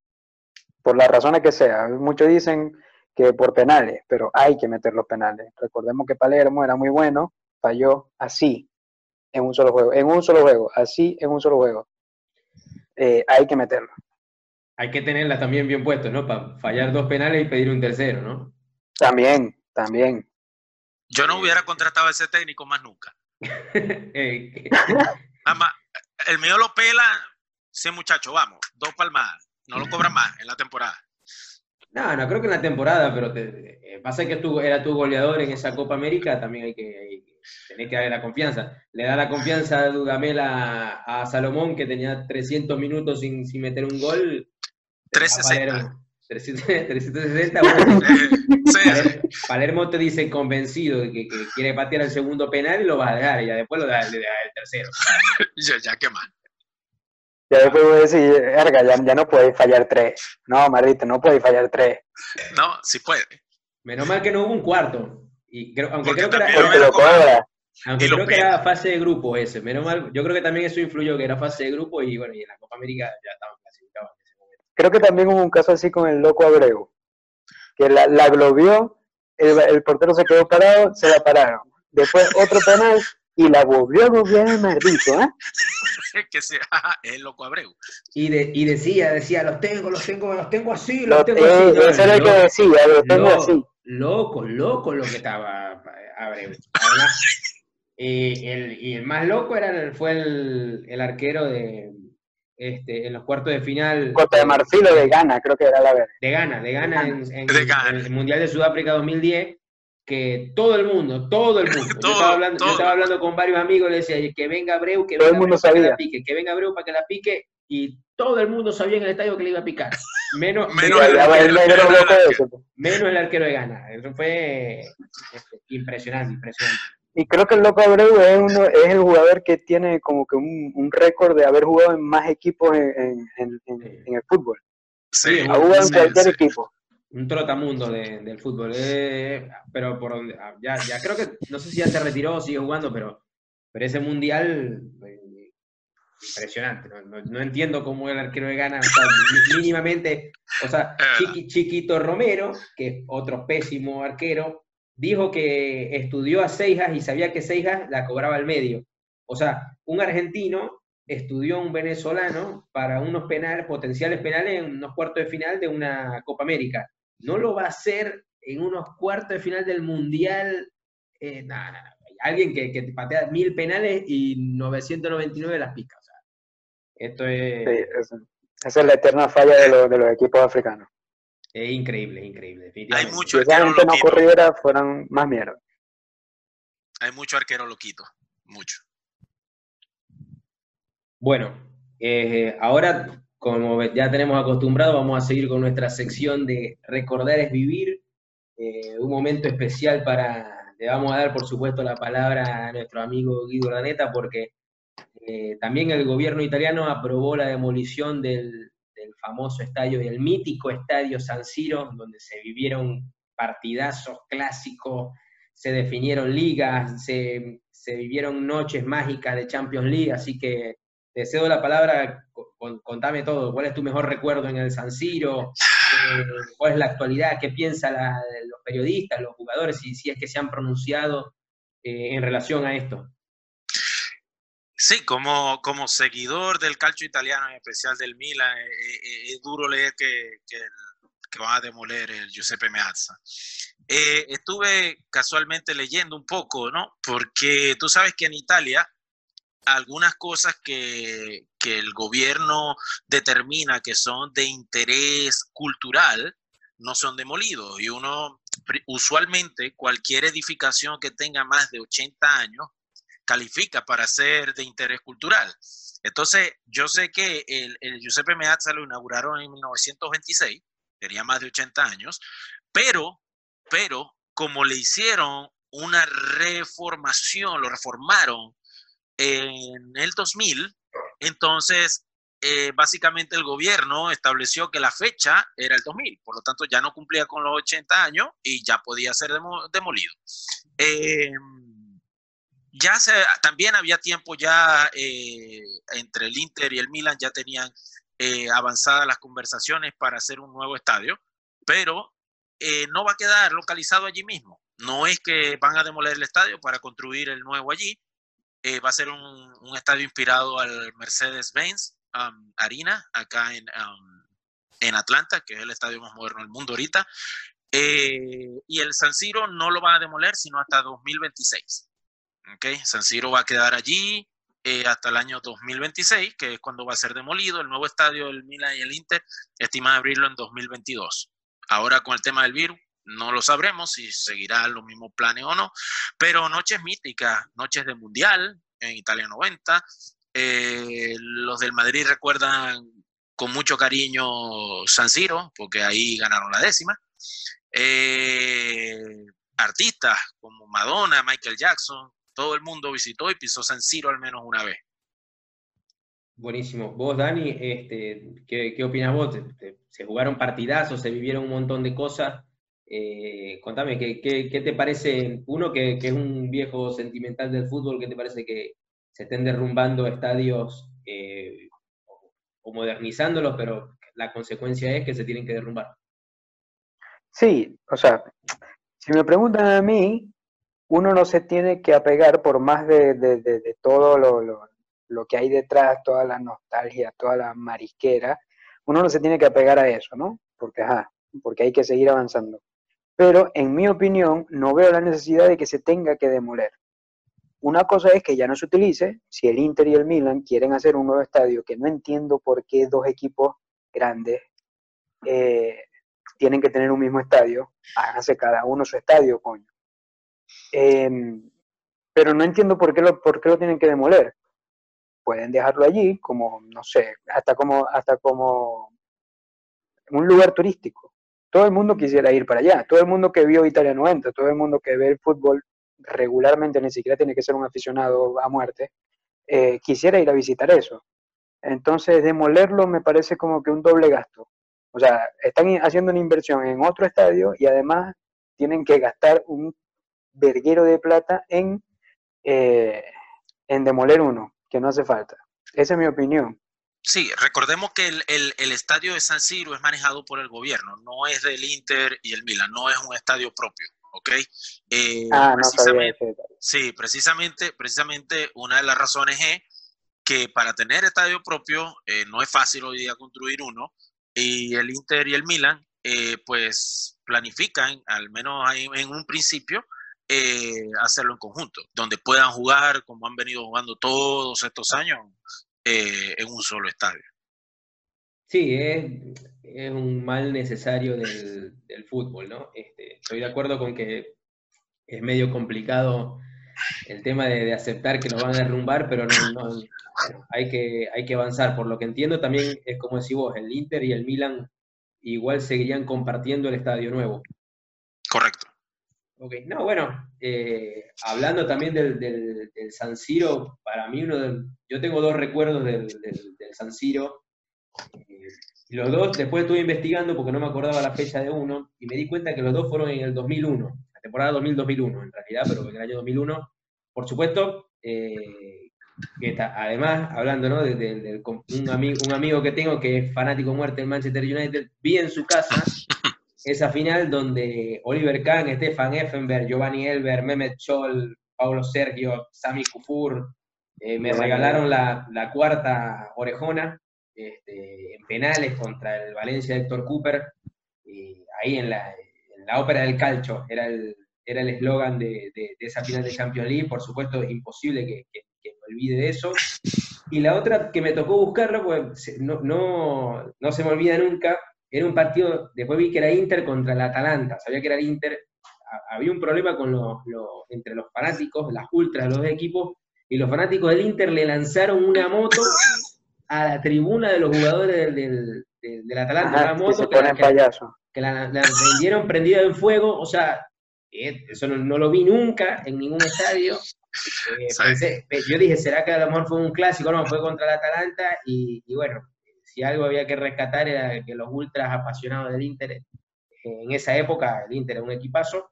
Por las razones que sea. Muchos dicen que por penales, pero hay que meter los penales. Recordemos que Palermo era muy bueno, falló así, en un solo juego. En un solo juego, así en un solo juego. Eh, hay que meterlo. Hay que tenerla también bien puesto, ¿no? Para fallar dos penales y pedir un tercero, ¿no? También, también. Yo no hubiera contratado a ese técnico más nunca. Eh, el mío lo pela, sí muchacho, vamos, dos palmadas, no lo cobran más en la temporada. no, no creo que en la temporada, pero te, eh, pasa que tú, era tu goleador en esa Copa América, también hay que, hay que- tenés que darle la confianza. Le da la confianza a Dudamel a, a Salomón, que tenía 300 minutos sin, sin meter un gol. 360. A Palermo, 300 360, bueno, sí, Palermo, te dice convencido de que, que quiere patear el segundo penal y lo vas a dejar, y ya después lo da, le da el tercero. ya, ya qué más. Ya después voy a decir, verga, ya, ya no podéis fallar tres. No, Marito, no podéis fallar tres. No, sí puede. Menos mal que no hubo un cuarto. Y creo, aunque Porque creo que era, lo cobra. aunque y lo creo que era fase de grupo ese. Menos mal, yo creo que también eso influyó, que era fase de grupo y bueno, y en la Copa América ya estaban clasificados en ese momento. Creo que también hubo un caso así con el loco Abreu, que la, la globió, el, el portero se quedó parado, se la pararon. Después otro penal y la volvió a globear el maldito, ¿eh? que sea ajá, es loco Abreu. Y, de, y decía, decía, los tengo, los tengo, los tengo así, Lo- los tengo eh, así. No, ese era el que decía, lo tengo lo- así. Loco, loco lo que estaba Abreu. Además, el, y el más loco era el- fue el, el arquero de este, en los cuartos de final. Costa de Marfil o de Ghana, creo que era la verdad. de Ghana, de Ghana en, en- De Ghana. en el Mundial de Sudáfrica 2010, que todo el mundo, todo el mundo, yo, estaba hablando, yo estaba hablando con varios amigos, le decía, que venga Abreu, que Todo el venga mundo Abreu para que sabía. la pique, que venga Abreu para que la pique, y todo el mundo sabía en el estadio que le iba a picar, menos, Menos el arquero, de Ghana. Eso fue este, impresionante, impresionante. Y creo que el Loco Abreu es, uno, es el jugador que tiene como que un, un récord de haber jugado en más equipos en, en- en- en- en el fútbol. Sí, Ha jugado en sí, cualquier sí. equipo. un trotamundo de- del fútbol. eh, pero por donde, ah, ya, ya creo que, no sé si ya se retiró o sigue jugando, pero, pero ese mundial, eh, impresionante. No, No- no entiendo cómo el arquero de Ghana, o sea, mi- mínimamente, o sea, verdad. Chiqui- Chiquito Romero, que es otro pésimo arquero, dijo que estudió a Seijas y sabía que Seijas la cobraba al medio. O sea, un argentino estudió a un venezolano para unos penales, potenciales penales en unos cuartos de final de una Copa América. No lo va a hacer en unos cuartos de final del Mundial. eh, nah. Alguien que, que te patea mil penales y 999 las pica. Esto es, Sí, es- esa es la eterna falla de, los- de los equipos africanos. es increíble, increíble. Hay mucho Si esa arquero gente no loquito. corriera, fueran más mierda. Hay mucho arquero loquito. Mucho. Bueno, eh, ahora, como ya tenemos acostumbrado, vamos a seguir con nuestra sección de Recordar es Vivir. Eh, un momento especial para, le vamos a dar por supuesto la palabra a nuestro amigo Guido Raneta, porque eh, también el gobierno italiano aprobó la demolición del, famoso estadio, del mítico estadio San Siro, donde se vivieron partidazos clásicos, se definieron ligas, se, vivieron noches mágicas de Champions League, así que te cedo la palabra, co- con- contame todo, ¿cuál es tu mejor recuerdo en el San Siro? Eh, ¿Cuál es la actualidad? ¿Qué piensan los periodistas, los jugadores, si, si es que se han pronunciado eh, en relación a esto? Sí, como, como seguidor del calcio italiano, en especial del Milan, eh, eh, es duro leer que, que, que van a demoler el Giuseppe Meazza. Eh, estuve casualmente leyendo un poco, ¿no? Porque tú sabes que en Italia algunas cosas que, que el gobierno determina que son de interés cultural no son demolidos. Y uno, usualmente, cualquier edificación que tenga más de 80 años, califica para ser de interés cultural. Entonces, yo sé que el, el Giuseppe Meazza lo inauguraron en 1926, tenía más de 80 años, pero, pero como le hicieron una reformación, lo reformaron en el 2000, entonces eh, básicamente el gobierno estableció que la fecha era el 2000, por lo tanto ya no cumplía con los 80 años y ya podía ser demo- demolido. Eh, ya también había tiempo ya eh, entre el Inter y el Milan, ya tenían eh, avanzadas las conversaciones para hacer un nuevo estadio, pero eh, no va a quedar localizado allí mismo. No es que van a demoler el estadio para construir el nuevo allí, va a ser un, estadio inspirado al Mercedes-Benz um, Arena, acá en, um, en Atlanta, que es el estadio más moderno del mundo ahorita. Y el San Siro no lo van a demoler sino hasta 2026. ¿Okay? San Siro va a quedar allí eh, hasta el año 2026, que es cuando va a ser demolido. El nuevo estadio del Milan y el Inter estiman abrirlo en 2022. Ahora con el tema del virus, no lo sabremos si seguirá los mismos planes o no, pero noches míticas, noches de Mundial en Italia 90. eh, los del Madrid recuerdan con mucho cariño San Siro, porque ahí ganaron la décima. Eh, artistas como Madonna, Michael Jackson, todo el mundo visitó y pisó San Siro al menos una vez. Buenísimo. Vos, Dani, este, ¿qué, qué opinas vos? Se jugaron partidazos, se vivieron un montón de cosas. Eh, contame, ¿qué, qué, qué te parece, uno que, que es un viejo sentimental del fútbol, qué te parece que se estén derrumbando estadios eh, o- o modernizándolos, pero la consecuencia es que se tienen que derrumbar? Sí, o sea, si me preguntan a mí, uno no se tiene que apegar por más de, de- de- todo lo, lo- lo que hay detrás, toda la nostalgia, toda la marisquera, uno no se tiene que apegar a eso, ¿no? Porque, ajá, porque hay que seguir avanzando. Pero en mi opinión, no veo la necesidad de que se tenga que demoler. Una cosa es que ya no se utilice, si el Inter y el Milan quieren hacer un nuevo estadio, que no entiendo por qué dos equipos grandes eh, tienen que tener un mismo estadio, háganse cada uno su estadio, coño. Em, pero no entiendo por qué, lo, por qué lo tienen que demoler. Pueden dejarlo allí como, no sé, hasta como, hasta como un lugar turístico. Todo el mundo quisiera ir para allá, todo el mundo que vio Italia 90, todo el mundo que ve el fútbol regularmente ni siquiera tiene que ser un aficionado a muerte, eh, quisiera ir a visitar eso. Entonces, demolerlo me parece como que un doble gasto. O sea, están haciendo una inversión en otro estadio y además tienen que gastar un verguero de plata en, eh, en demoler uno, que no hace falta. Esa es mi opinión. Sí, recordemos que el, el- el estadio de San Siro es manejado por el gobierno, no es del Inter y el Milan, no es un estadio propio, ¿ok? Eh, Ah, no sabía precisamente, detalle. sí, precisamente, precisamente una de las razones es que para tener estadio propio eh, no es fácil hoy día construir uno y el Inter y el Milan eh, pues planifican, al menos en un principio, eh, hacerlo en conjunto, donde puedan jugar como han venido jugando todos estos años eh, en un solo estadio. Sí, es, es un mal necesario del, del fútbol, ¿no? Este, estoy de acuerdo con que es medio complicado el tema de, de aceptar que nos van a derrumbar, pero no, no- bueno, hay, que, hay que avanzar. Por lo que entiendo también es como decís vos, el Inter y el Milan igual seguirían compartiendo el estadio nuevo. Correcto. Ok, no, bueno, eh, hablando también del, del, del San Siro, para mí uno de, yo tengo dos recuerdos del, del, San Siro, eh, los dos después estuve investigando porque no me acordaba la fecha de uno, y me di cuenta que los dos fueron en el 2001, la temporada 2000-2001 en realidad, pero en el año 2001, por supuesto, eh, que está- además, hablando ¿no? de, de- con un, amigo, un amigo que tengo que es fanático muerte del Manchester United, vi en su casa esa final donde Oliver Kahn, Stefan Effenberg, Giovanni Elber, Mehmet Scholl, Paulo Sergio, Sami Kufur, eh, me regalaron la, la cuarta orejona este, en penales contra el Valencia Héctor Cooper, y ahí en la, en la ópera del calcio era el era el eslogan de, de- de esa final de Champions League, por supuesto es imposible que, que- que me olvide de eso. Y la otra que me tocó buscarlo, pues no, no, no se me olvida nunca, era un partido, después vi que era Inter contra el Atalanta, sabía que era el Inter, ha- había un problema con los, los- entre los fanáticos, las ultras los equipos, y los fanáticos del Inter le lanzaron una moto a la tribuna de los jugadores del, del, del- del Atalanta, Ajá, una moto que la- que- payaso. que la, la vendieron prendida en fuego, o sea, eh, eso no, no lo vi nunca en ningún estadio. Eh, pensé- eh, yo dije, ¿será que a lo mejor fue un clásico? No, fue contra el Atalanta y, y bueno, si algo había que rescatar era que los ultras apasionados del Inter, eh, en esa época el Inter era un equipazo,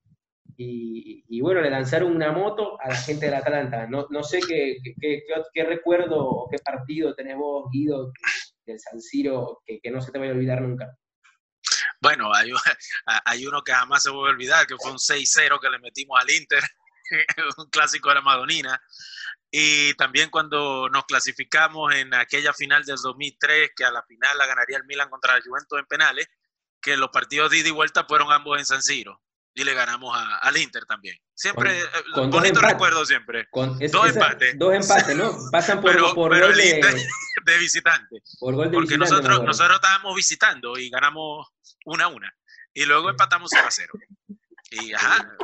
y, bueno, le lanzaron una moto a la gente del Atalanta. No, no sé qué, qué, recuerdo o qué partido tenés vos, Guido, del San Siro, que, que no se te vaya a olvidar nunca. Bueno, hay, hay uno que jamás se a olvidar, que fue un 6-0 que le metimos al Inter, un clásico de la Madonina. Y también cuando nos clasificamos en aquella final del 2003, que a la final la ganaría el Milan contra la Juventus en penales, que los partidos de ida y vuelta fueron ambos en San Siro. Y le ganamos a- al Inter también. Siempre, Con- eh, con bonito recuerdo siempre, Con es- Dos esa- empates. Dos empates, ¿no? Pasan por, Pero- por pero gol el Inter- de visitante. por gol de Porque visitante, me nosotros, nosotros estábamos visitando y ganamos una a una. Y luego empatamos 0 a 0. Y ajá,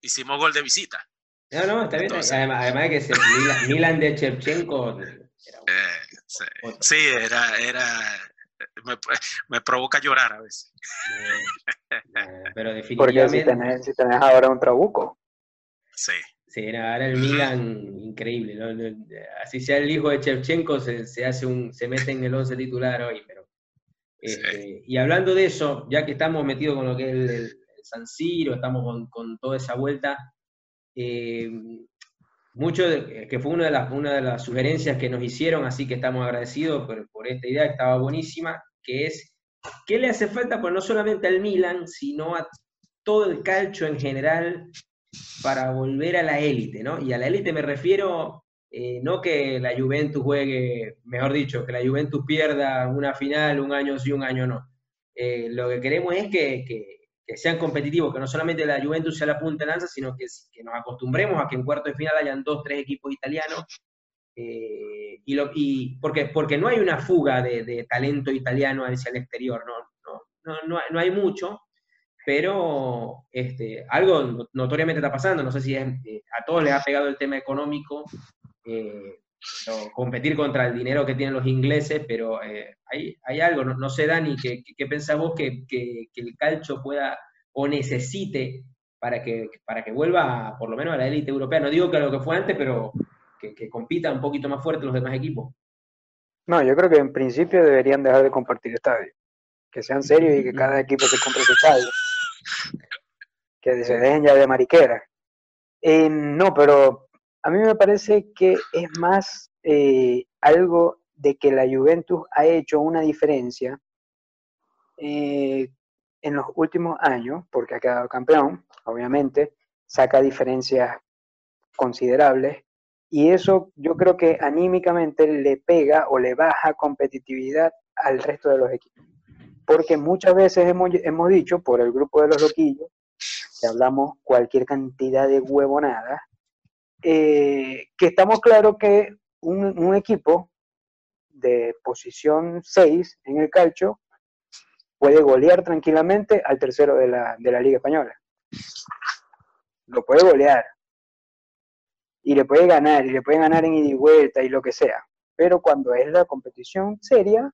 hicimos gol de visita. No, no, está bien. Entonces- además, además de que se, Milan, Milan de Shevchenko era Eh, sí, sí, era, era, me, me provoca llorar a veces. Eh, eh, pero Porque si definitivamente, tenés, si tenés ahora un trabuco. Sí, sí, era, era el Milan increíble. ¿no? Así sea el hijo de Shevchenko, se, se hace un, se mete en el 11 titular hoy. Pero, este, Y hablando de eso, ya que estamos metidos con lo que es el, el San Siro, estamos con, con toda esa vuelta, eh, mucho de- que fue una de, las, una de las sugerencias que nos hicieron, así que estamos agradecidos por, por esta idea estaba buenísima, que es, ¿qué le hace falta? Pues no solamente al Milan, sino a todo el calcio en general para volver a la élite, ¿no? Y a la élite me refiero, eh, no que la Juventus juegue, mejor dicho, que la Juventus pierda una final un año sí, un año no. Eh, lo que queremos es que- que sean competitivos, que no solamente la Juventus sea la punta de lanza, sino que, nos acostumbremos a que en cuarto de final hayan dos, tres equipos italianos. eh, y lo, y porque, porque no hay una fuga de, talento italiano hacia el exterior, no, no, no, no, hay- mucho, pero este, algo notoriamente está pasando, no sé si eh, a todos les ha pegado el tema económico, eh, pero competir contra el dinero que tienen los ingleses, pero eh, hay, hay algo, no, no sé Dani, ¿qué, qué, vos que, que- que el calcio pueda o necesite para que, para que vuelva por lo menos a la élite europea. No digo que a lo que fue antes, pero que, que compita un poquito más fuerte los demás equipos. No, yo creo que en principio deberían dejar de compartir estadio. Que sean serios y que cada equipo se compre su estadio. Que se dejen ya de mariquera. Eh, no, pero a mí me parece que es más eh, algo de que la Juventus ha hecho una diferencia eh, en los últimos años, porque ha quedado campeón, obviamente, saca diferencias considerables, y eso yo creo que anímicamente le pega o le baja competitividad al resto de los equipos. Porque muchas veces hemos, hemos dicho por el grupo de los loquillos, que hablamos cualquier cantidad de huevonadas, eh, que estamos claros que un, equipo de posición 6 en el calcio puede golear tranquilamente al tercero de la, de la Liga Española. Lo puede golear. Y le puede ganar, y le puede ganar en ida y vuelta y lo que sea. Pero cuando es la competición seria,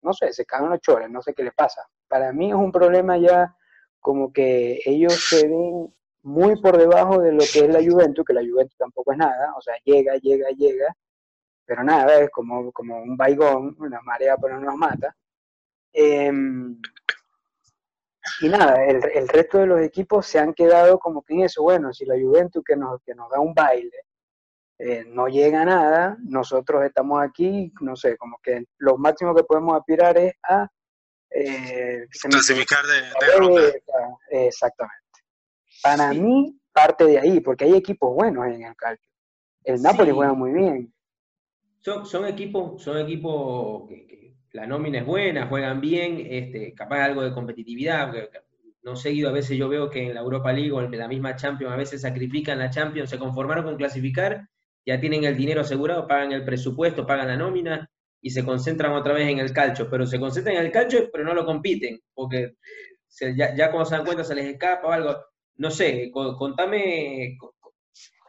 no sé, se cagan los chores, no sé qué le pasa. Para mí es un problema ya como que ellos se ven muy por debajo de lo que es la Juventus, que la Juventus tampoco es nada, o sea, llega, llega, llega, pero nada, es como, como un baigón, una marea pero no nos mata. Em, y nada, el, el, resto de los equipos se han quedado como que en eso, bueno, si la Juventus que nos, que nos da un baile eh, no llega a nada, nosotros estamos aquí, no sé, como que lo máximo que podemos aspirar es a eh, clasificar de, de ronda. Exactamente. Para sí. mí, parte de ahí, porque hay equipos buenos en el calcio. El Napoli sí. juega muy bien. Son, son equipos, son equipos que, que, la nómina es buena, juegan bien, este, capaz algo de competitividad. No seguido, a veces yo veo que en la Europa League o en la misma Champions, a veces sacrifican la Champions, se conformaron con clasificar, ya tienen el dinero asegurado, pagan el presupuesto, pagan la nómina y se concentran otra vez en el calcio. Pero se concentran en el calcio, pero no lo compiten, porque se, ya, ya cuando se dan cuenta se les escapa o algo. No sé, contame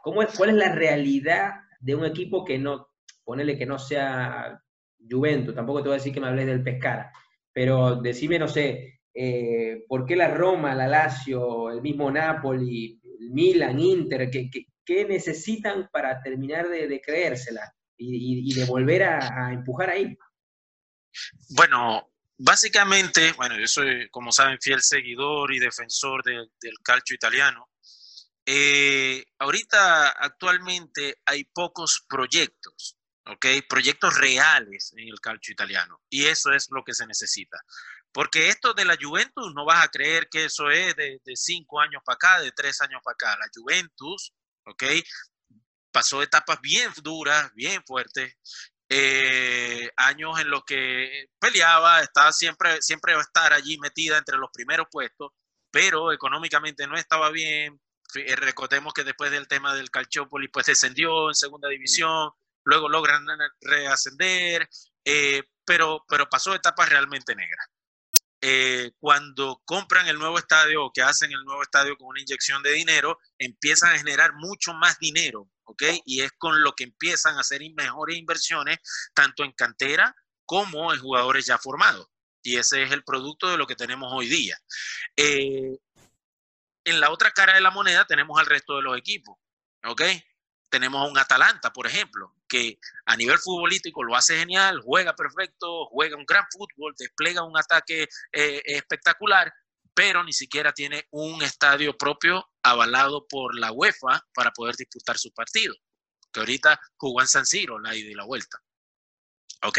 cómo es, cuál es la realidad de un equipo que no, ponele que no sea Juventus, tampoco te voy a decir que me hables del Pescara, pero decime, no sé, eh, ¿por qué la Roma, la Lazio, el mismo Napoli, Milan, Inter, qué, qué, necesitan para terminar de, de creérsela y, de volver a, a, empujar ahí? Bueno, básicamente, bueno, yo soy, como saben, fiel seguidor y defensor de, del calcio italiano. Eh, ahorita, actualmente, hay pocos proyectos ¿ok? Proyectos reales en el calcio italiano. Y eso es lo que se necesita. Porque esto de la Juventus, no vas a creer que eso es de, de cinco años para acá, de tres años para acá. La Juventus, ¿ok? Pasó etapas bien duras, bien fuertes. Eh, años en los que peleaba, estaba siempre, siempre va a estar allí metida entre los primeros puestos, pero económicamente no estaba bien. Recordemos que después del tema del Calciopoli, pues descendió en segunda división luego logran reascender, eh, pero, pero pasó etapas realmente negras. Eh, cuando compran el nuevo estadio o que hacen el nuevo estadio con una inyección de dinero, empiezan a generar mucho más dinero, ¿ok? Y es con lo que empiezan a hacer mejores inversiones, tanto en cantera como en jugadores ya formados. Y ese es el producto de lo que tenemos hoy día. Eh, en la otra cara de la moneda tenemos al resto de los equipos, ¿ok? tenemos a un Atalanta, por ejemplo, que a nivel futbolístico lo hace genial, juega perfecto, juega un gran fútbol, despliega un ataque eh, espectacular, pero ni siquiera tiene un estadio propio avalado por la UEFA para poder disputar su partido, que ahorita jugó en San Siro la ida y la vuelta. ¿Ok?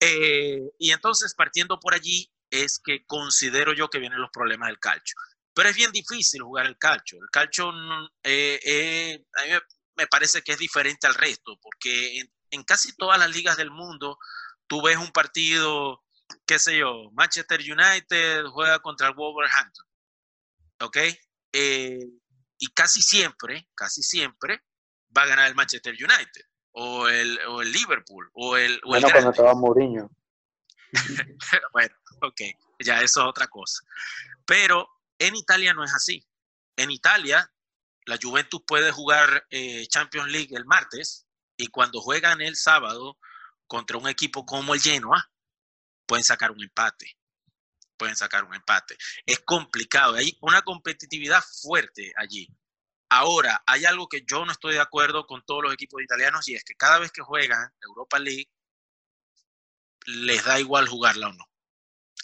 Eh, y entonces, partiendo por allí, es que considero yo que vienen los problemas del calcio. Pero es bien difícil jugar el calcio. El calcio, eh, eh, a mí me, me parece que es diferente al resto, porque en, en, casi todas las ligas del mundo tú ves un partido, qué sé yo, Manchester United juega contra el Wolverhampton, ¿ok? Eh, y casi siempre, casi siempre va a ganar el Manchester United, o el, o el Liverpool, o el... O bueno, el cuando estaba Mourinho. bueno, ok, ya eso es otra cosa. Pero en Italia no es así. En Italia la Juventus puede jugar eh, Champions League el martes y cuando juegan el sábado contra un equipo como el Genoa, pueden sacar un empate. pueden sacar un empate. Es complicado, hay una competitividad fuerte allí. Ahora, hay algo que yo no estoy de acuerdo con todos los equipos italianos y es que cada vez que juegan Europa League, les da igual jugarla o no.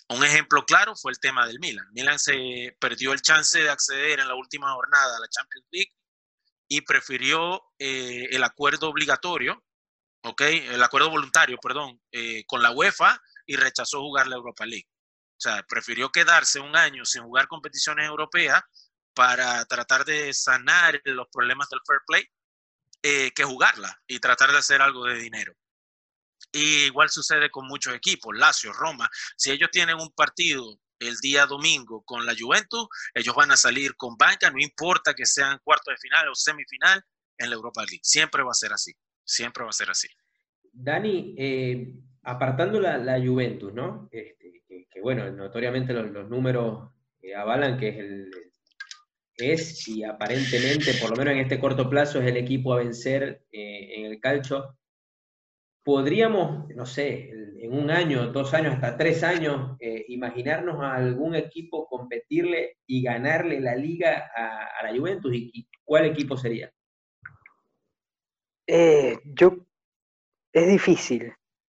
Un ejemplo claro fue el tema del Milan. Milan se perdió el chance de acceder en la última jornada a la Champions League y prefirió eh, el acuerdo obligatorio, ¿ok? El acuerdo voluntario, perdón, eh, con la UEFA y rechazó jugar la Europa League. O sea, prefirió quedarse un año sin jugar competiciones europeas para tratar de sanar los problemas del fair play eh, que jugarla y tratar de hacer algo de dinero. Y igual sucede con muchos equipos, Lazio, Roma. Si ellos tienen un partido el día domingo con la Juventus, ellos van a salir con banca, no importa que sean cuarto de final o semifinal en la Europa League. Siempre va a ser así, siempre va a ser así. Dani, eh, apartando la, Juventus, ¿no? Este, que, bueno, notoriamente los, números eh, avalan que es el, es y aparentemente, por lo menos en este corto plazo, es el equipo a vencer eh, en el calcio. ¿Podríamos, no sé, en un año, dos años, hasta tres años, eh, imaginarnos a algún equipo competirle y ganarle la liga a, la Juventus? ¿Y, cuál equipo sería? Yo, es difícil,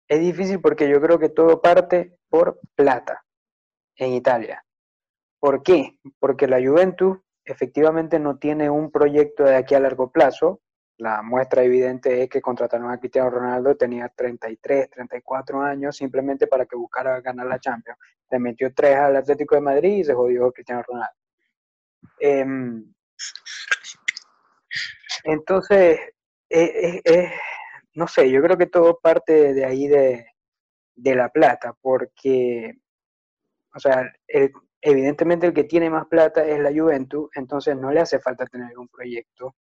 es difícil porque yo creo que todo parte por plata en Italia. ¿Por qué? Porque la Juventus efectivamente no tiene un proyecto de aquí a largo plazo. La muestra evidente es que contrataron a Cristiano Ronaldo, tenía 33, 34 años, simplemente para que buscara ganar la Champions. Le metió tres al Atlético de Madrid y se jodió Cristiano Ronaldo. Eh, entonces, eh, no sé, yo creo que todo parte de ahí de, de la plata, porque, o sea, evidentemente el que tiene más plata es la Juventus, entonces no le hace falta tener un proyecto,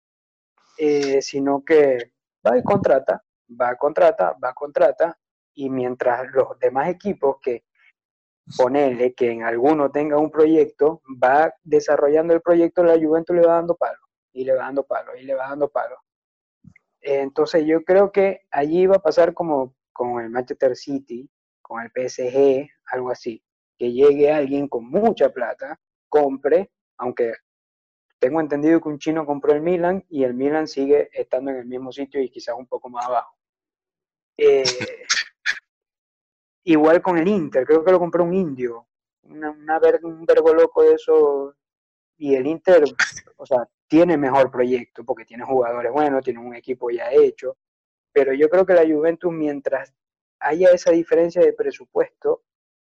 eh, sino que va y contrata, va, contrata, va, contrata, y mientras los demás equipos que ponerle que en alguno tenga un proyecto, va desarrollando el proyecto, la Juventus le va dando palo, y le va dando palo, y le va dando palo. Entonces yo creo que allí va a pasar como con el Manchester City, con el PSG, algo así que llegue alguien con mucha plata, compre, aunque tengo entendido que un chino compró el Milan y el Milan sigue estando en el mismo sitio y quizás un poco más abajo. Eh, igual con el Inter, creo que lo compró un indio, una, una un vergo loco de eso. Y el Inter, o sea, tiene mejor proyecto porque tiene jugadores buenos, tiene un equipo ya hecho. Pero yo creo que la Juventus, mientras haya esa diferencia de presupuesto,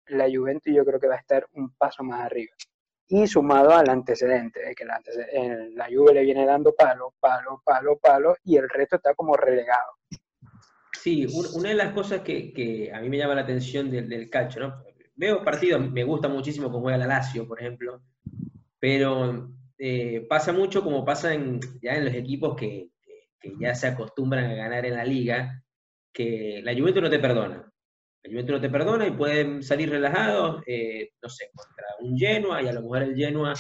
la Juventus yo creo que va a estar un paso más arriba. Y sumado al antecedente, de que la, la Juve le viene dando palo, palo, palo, palo, y el resto está como relegado. Sí, una de las cosas que, a mí me llama la atención del, del calcio, ¿no? Veo partidos, me gusta muchísimo cómo juega la Lazio, por ejemplo, pero eh, pasa mucho como pasa en, ya en los equipos que, que, ya se acostumbran a ganar en la liga, que la Juventus no te perdona. La Juventus no te perdona y pueden salir relajados, eh, no sé, contra un Genoa, y a lo mejor el Genoa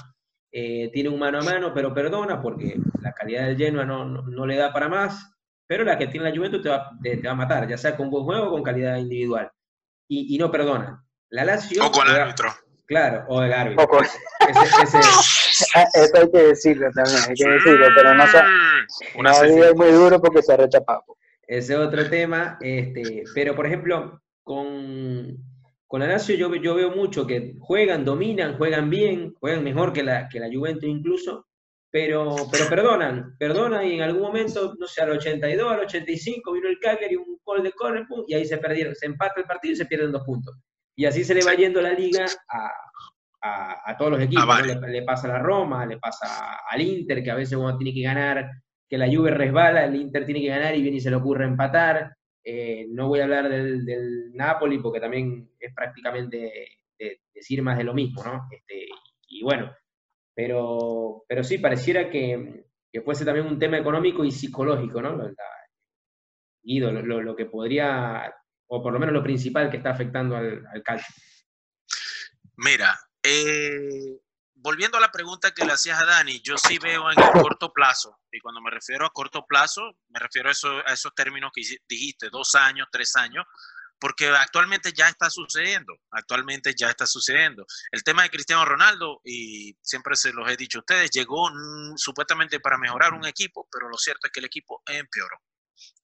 eh, tiene un mano a mano, pero perdona porque la calidad del Genoa no, no, no le da para más, pero la que tiene la Juventus te va, te, te va, a matar, ya sea con buen juego o con calidad individual. Y, y no perdona. La Lazio... O con el árbitro. Claro, o el árbitro. O con... ese, ese... Eso hay que decirlo también, hay que decirlo, pero no, se, Una no es muy duro porque se arrecha papo. Ese es otro tema, este, pero por ejemplo, con, con la Lazio yo, yo, veo mucho que juegan, dominan, juegan bien, juegan mejor que la, que la Juventus incluso, pero, pero perdonan, perdonan y en algún momento, no sé, al 82, al 85 vino el Cagliari, un gol de córner, y ahí se perdieron, se empata el partido y se pierden dos puntos. Y así se le va yendo la liga a, a, a todos los equipos, le, le, pasa a la Roma, le pasa al Inter, que a veces uno tiene que ganar, que la Juve resbala, el Inter tiene que ganar y viene y se le ocurre empatar, eh, no voy a hablar del, del, Napoli porque también es prácticamente de, de decir más de lo mismo, ¿no? Este, y bueno, pero, pero sí, pareciera que, que, fuese también un tema económico y psicológico, ¿no? La, Guido, lo, lo, lo, que podría, o por lo menos lo principal que está afectando al, al calcio. Mira, eh, volviendo a la pregunta que le hacías a Dani, yo sí veo en el corto plazo, y cuando me refiero a corto plazo, me refiero a, eso, a esos términos que dijiste, dos años, tres años, porque actualmente ya está sucediendo, actualmente ya está sucediendo. El tema de Cristiano Ronaldo, y siempre se los he dicho a ustedes, llegó mm, supuestamente para mejorar un equipo, pero lo cierto es que el equipo empeoró.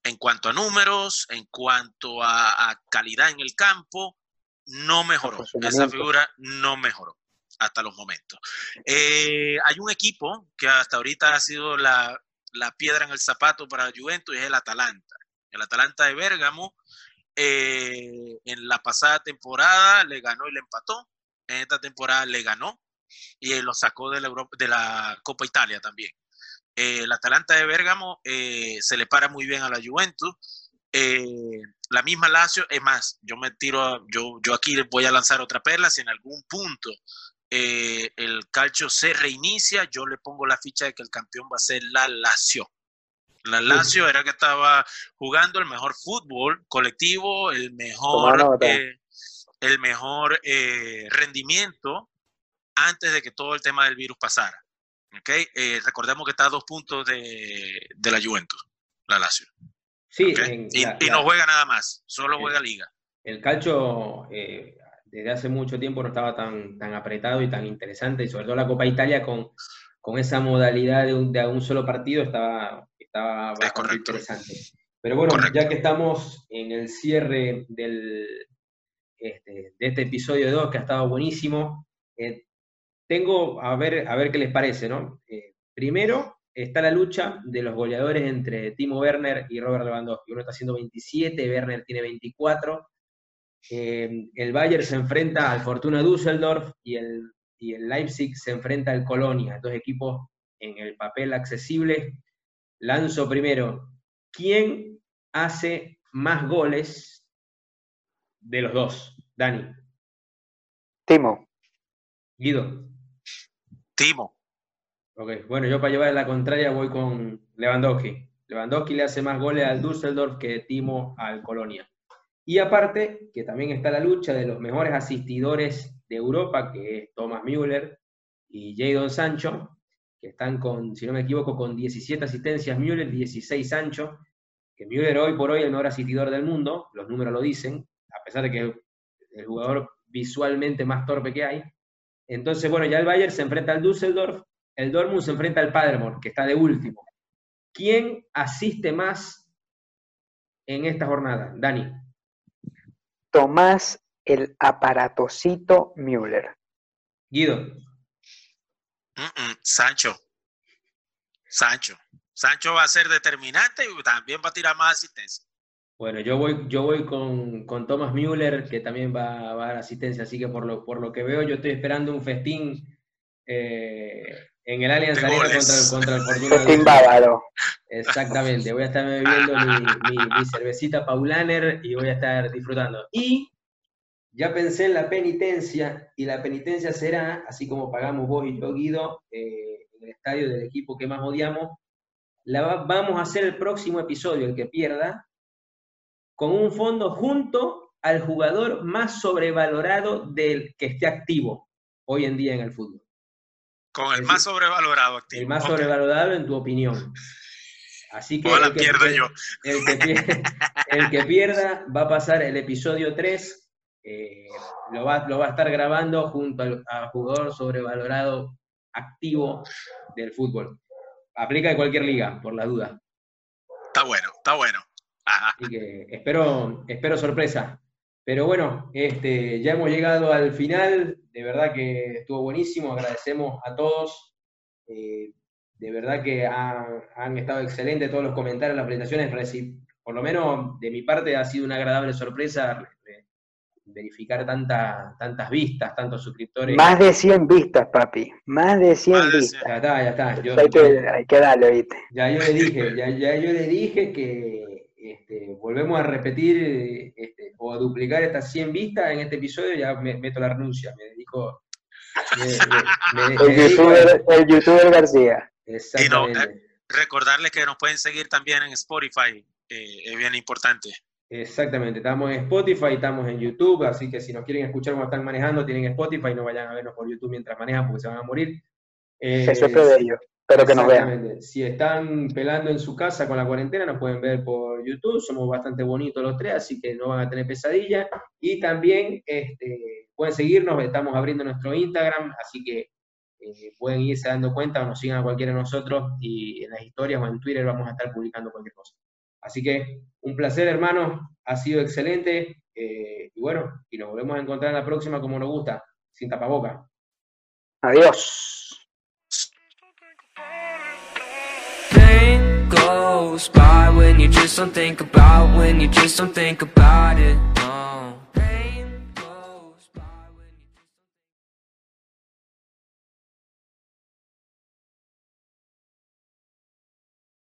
En cuanto a números, en cuanto a, a calidad en el campo, no mejoró. Esa figura no mejoró hasta los momentos. Eh, hay un equipo que hasta ahorita ha sido la, la piedra en el zapato para Juventus y es el Atalanta. El Atalanta de Bérgamo eh, en la pasada temporada le ganó y le empató. En esta temporada le ganó y lo sacó de la, Europa- de la Copa Italia también. Eh, el Atalanta de Bérgamo eh, se le para muy bien a la Juventus. Eh, la misma Lazio, es más, yo me tiro, a- yo, yo aquí voy a lanzar otra perla. Si en algún punto eh, el calcio se reinicia, yo le pongo la ficha de que el campeón va a ser la Lazio. La Lazio era que estaba jugando el mejor fútbol colectivo, el mejor, eh, el mejor eh, rendimiento antes de que todo el tema del virus pasara. ¿Ok? Eh, recordemos que está a dos puntos de, de la Juventus, la Lazio. Sí, Y, la- y la- no juega nada más, solo juega liga. el calcio eh, desde hace mucho tiempo no estaba tan, tan apretado y tan interesante, y sobre todo la Copa Italia con, con esa modalidad de un, de un solo partido estaba, estaba bastante correcto. interesante. Pero bueno, Correcto. ya que estamos en el cierre del, este, de este episodio 2, que ha estado buenísimo, eh, tengo a ver, a ver qué les parece, ¿no? Eh, primero está la lucha de los goleadores entre Timo Werner y Robert Lewandowski. Uno está haciendo 27, Werner tiene 24. Eh, el Bayern se enfrenta al Fortuna Düsseldorf y el, y el Leipzig se enfrenta al Colonia, dos equipos en el papel accesible. Lanzo primero, ¿quién hace más goles de los dos? Dani, Timo, Guido. Timo, Ok, bueno, yo para llevar la contraria voy con Lewandowski. Lewandowski le hace más goles al Düsseldorf que Timo al Colonia. Y aparte, que también está la lucha de los mejores asistidores de Europa, que es Thomas Müller y Jadon Sancho, que están con, si no me equivoco, con 17 asistencias Müller, 16 Sancho, que Müller hoy por hoy es el mejor asistidor del mundo, los números lo dicen, a pesar de que es el jugador visualmente más torpe que hay. Entonces, bueno, ya el Bayern se enfrenta al Düsseldorf, el Dortmund se enfrenta al Paderborn, que está de último. ¿Quién asiste más en esta jornada? Dani. Tomás el aparatosito Müller. Guido. Mm, mm, Sancho. Sancho. Sancho va a ser determinante y también va a tirar más asistencia. Bueno, yo voy, yo voy con, con Thomas Müller, que también va, va a dar asistencia, así que por lo, por lo que veo, yo estoy esperando un festín eh, en el Allianz Arena contra el, contra el Fortuna Festín bávaro. Exactamente, voy a estar bebiendo mi, mi- mi cervecita Paulaner y voy a estar disfrutando. Y ya pensé en la penitencia, y la penitencia será, así como pagamos vos y yo, Guido, eh, en el estadio del equipo que más odiamos, la va- vamos a hacer el próximo episodio, el que pierda, con un fondo junto al jugador más sobrevalorado del que esté activo hoy en día en el fútbol. Con el más sobrevalorado activo. El más sobrevalorado en tu opinión. Así que, el que, pierda el- yo. el que pier- el que pierda va a pasar el episodio 3, eh, lo, va, lo va a estar grabando junto al, al jugador sobrevalorado activo del fútbol. Aplica de cualquier liga, por la duda. Está bueno, está bueno. Así que espero, espero sorpresa. Pero bueno, este, ya hemos llegado al final. De verdad que estuvo buenísimo. Agradecemos a todos. Eh, de verdad que han, han estado excelentes todos los comentarios, las presentaciones. Por lo menos de mi parte ha sido una agradable sorpresa verificar tanta, tantas vistas, tantos suscriptores. Más de 100 vistas, papi. Más de 100 Más de vistas. Ya está, ya está. Yo- hay, que, hay que darle, ¿viste? Ya yo le dije, ya, ya yo le dije que este, volvemos a repetir eh, este, o a duplicar estas 100 vistas en este episodio, ya me meto la renuncia. Me dedico. Me, me- me- me El youtuber, el youtuber García. Exactamente. Recordarles que nos pueden seguir también en Spotify. eh, es bien importante. Exactamente. Estamos en Spotify, estamos en YouTube, así que si nos quieren escuchar cuando están manejando, tienen Spotify, no vayan a vernos por YouTube mientras manejan porque se van a morir. Eh, Eso es de ellos. Espero que nos vean. Si están pelando en su casa con la cuarentena, nos pueden ver por YouTube. Somos bastante bonitos los tres, así que no van a tener pesadilla. Y también este, pueden seguirnos, estamos abriendo nuestro Instagram, así que eh, pueden irse dando cuenta o nos sigan a cualquiera de nosotros y en las historias o en Twitter vamos a estar publicando cualquier cosa. Así que un placer, hermano, ha sido excelente. eh, y bueno, y nos volvemos a encontrar en la próxima como nos gusta, sin tapaboca. Adiós. Goes by when you just don't think about, when you just don't think about it.